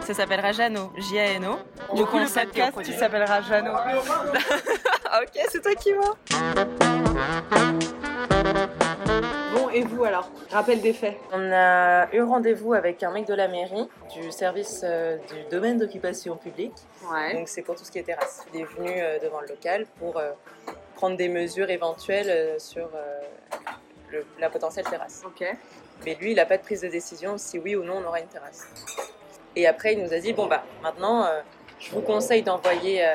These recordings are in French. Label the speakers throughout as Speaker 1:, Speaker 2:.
Speaker 1: Ça s'appellera Jano, J-A-N-O.
Speaker 2: Du coup, le podcast, il s'appellera Jano.
Speaker 1: ok, c'est toi qui vois.
Speaker 2: Bon, et vous alors? Rappel des faits.
Speaker 1: On a eu rendez-vous avec un mec de la mairie, du service euh, du domaine d'occupation publique.
Speaker 2: Ouais.
Speaker 1: Donc c'est pour tout ce qui est terrasse. Il est venu euh, devant le local pour euh, prendre des mesures éventuelles euh, sur euh, le- la potentielle terrasse.
Speaker 2: Ok.
Speaker 1: Mais lui, il n'a pas de prise de décision si oui ou non on aura une terrasse. Et après, il nous a dit bon bah maintenant, euh, je vous conseille d'envoyer euh,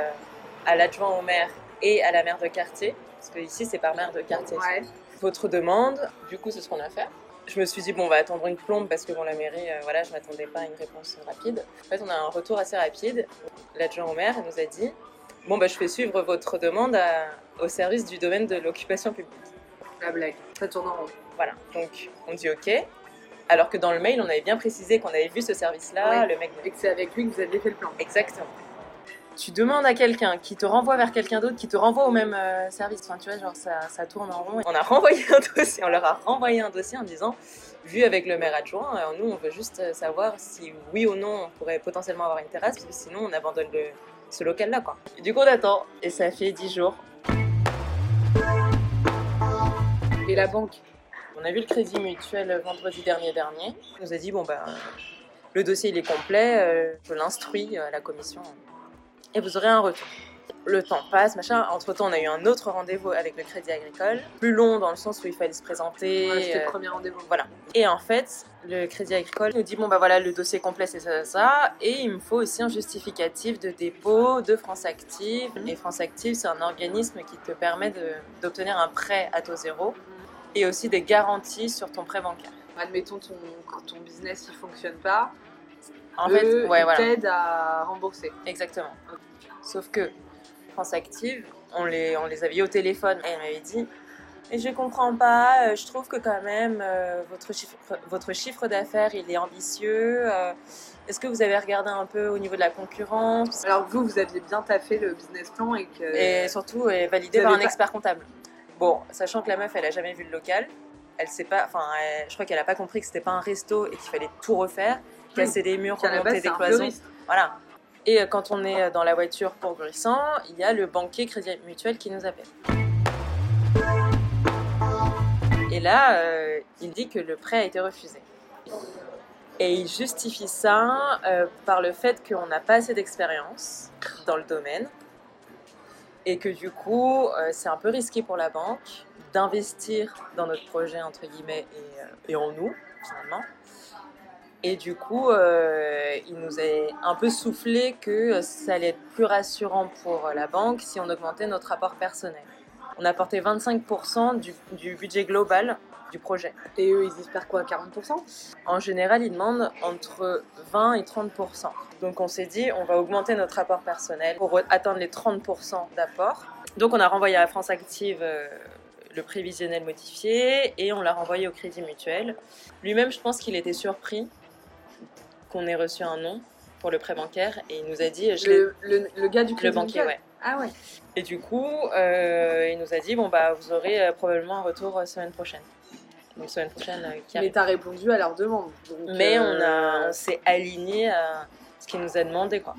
Speaker 1: à l'adjoint au maire et à la maire de quartier, parce que ici c'est par maire de quartier.
Speaker 2: Ouais.
Speaker 1: Votre demande, du coup, c'est ce qu'on a fait. Je me suis dit bon, on va attendre une plombe parce que bon, la mairie, euh, voilà, je m'attendais pas à une réponse rapide. En fait, on a un retour assez rapide. L'adjoint au maire nous a dit bon bah je fais suivre votre demande à- au service du domaine de l'occupation publique.
Speaker 2: La blague. Ça tourne en rond.
Speaker 1: Voilà, donc on dit ok. Alors que dans le mail, on avait bien précisé qu'on avait vu ce service-là,
Speaker 2: Ouais.
Speaker 1: le mec.
Speaker 2: Et que c'est avec lui que vous aviez fait le plan.
Speaker 1: Exactement. Tu demandes à quelqu'un qui te renvoie vers quelqu'un d'autre, qui te renvoie au même euh, service. Enfin, tu vois, genre ça, ça tourne en rond. On a renvoyé un dossier, on leur a renvoyé un dossier en disant, vu avec le maire adjoint, euh, nous on veut juste euh, savoir si oui ou non on pourrait potentiellement avoir une terrasse, parce que sinon on abandonne le, ce local-là, quoi. Et du coup, on attend. Et ça fait 10 jours.
Speaker 2: Et la banque?
Speaker 1: A vu le crédit mutuel vendredi dernier dernier. Il nous a dit bon ben le dossier il est complet, euh, je l'instruis à la commission et vous aurez un retour. Le temps passe, machin. Entre temps, on a eu un autre rendez-vous avec le Crédit Agricole, plus long dans le sens où il fallait se présenter.
Speaker 2: Ouais, C'était le
Speaker 1: euh,
Speaker 2: premier rendez-vous.
Speaker 1: voilà. Et en fait, le Crédit Agricole nous dit bon bah voilà le dossier complet c'est ça, ça, ça, et il me faut aussi un justificatif de dépôt de France Active.
Speaker 2: Mhm.
Speaker 1: Et France Active c'est un organisme qui te permet d'obtenir un prêt à taux zéro et aussi des garanties sur ton prêt bancaire.
Speaker 2: Admettons ton, ton business il fonctionne pas.
Speaker 1: En
Speaker 2: eux,
Speaker 1: fait, ouais
Speaker 2: ils
Speaker 1: voilà,
Speaker 2: t'aident à rembourser.
Speaker 1: exactement. Sauf que France Active, on les, on les avait eu au téléphone et elle m'avait dit et je comprends pas, euh, je trouve que quand même euh, votre chiffre, votre chiffre d'affaires il est ambitieux. euh, Est-ce que vous avez regardé un peu au niveau de la concurrence?
Speaker 2: Alors vous, vous aviez bien taffé le business plan et que.
Speaker 1: et surtout est validé par un
Speaker 2: pas-
Speaker 1: expert comptable. Bon, sachant que la meuf elle a jamais vu le local, elle sait pas, enfin je crois qu'elle a pas compris que c'était pas un resto et qu'il fallait tout refaire, casser des murs, remonter des cloisons. Voilà. Et euh, quand on est euh, dans la voiture pour Grissant, il y a le banquier Crédit Mutuel qui nous appelle. Et là, euh, il dit que le prêt a été refusé. Et il justifie ça euh, par le fait qu'on n'a pas assez d'expérience dans le domaine et que du coup, euh, c'est un peu risqué pour la banque d'investir dans notre projet, entre guillemets, et, euh, en nous, finalement. Et du coup, euh, il nous a un peu soufflé que ça allait être plus rassurant pour la banque si on augmentait notre apport personnel. On apportait 25% du, du budget global du projet.
Speaker 2: Et eux, ils espèrent quoi 40%
Speaker 1: En général, ils demandent entre 20 et 30%. Donc on s'est dit, on va augmenter notre apport personnel pour atteindre les 30% d'apport. Donc on a renvoyé à France Active euh, le prévisionnel modifié et on l'a renvoyé au Crédit Mutuel. Lui-même, je pense qu'il était surpris qu'on ait reçu un nom pour le prêt bancaire et il nous a dit, je
Speaker 2: le, le, le gars du
Speaker 1: le
Speaker 2: crédit
Speaker 1: banquier,
Speaker 2: mutuel
Speaker 1: ouais.
Speaker 2: Ah ouais.
Speaker 1: Et du coup, euh, il nous a dit, bon bah vous aurez euh, probablement un retour euh, semaine prochaine. Donc semaine prochaine qui
Speaker 2: Mais t'as répondu à leur demande. donc,
Speaker 1: Mais on, a, on s'est aligné à ce qu'il nous a demandé quoi.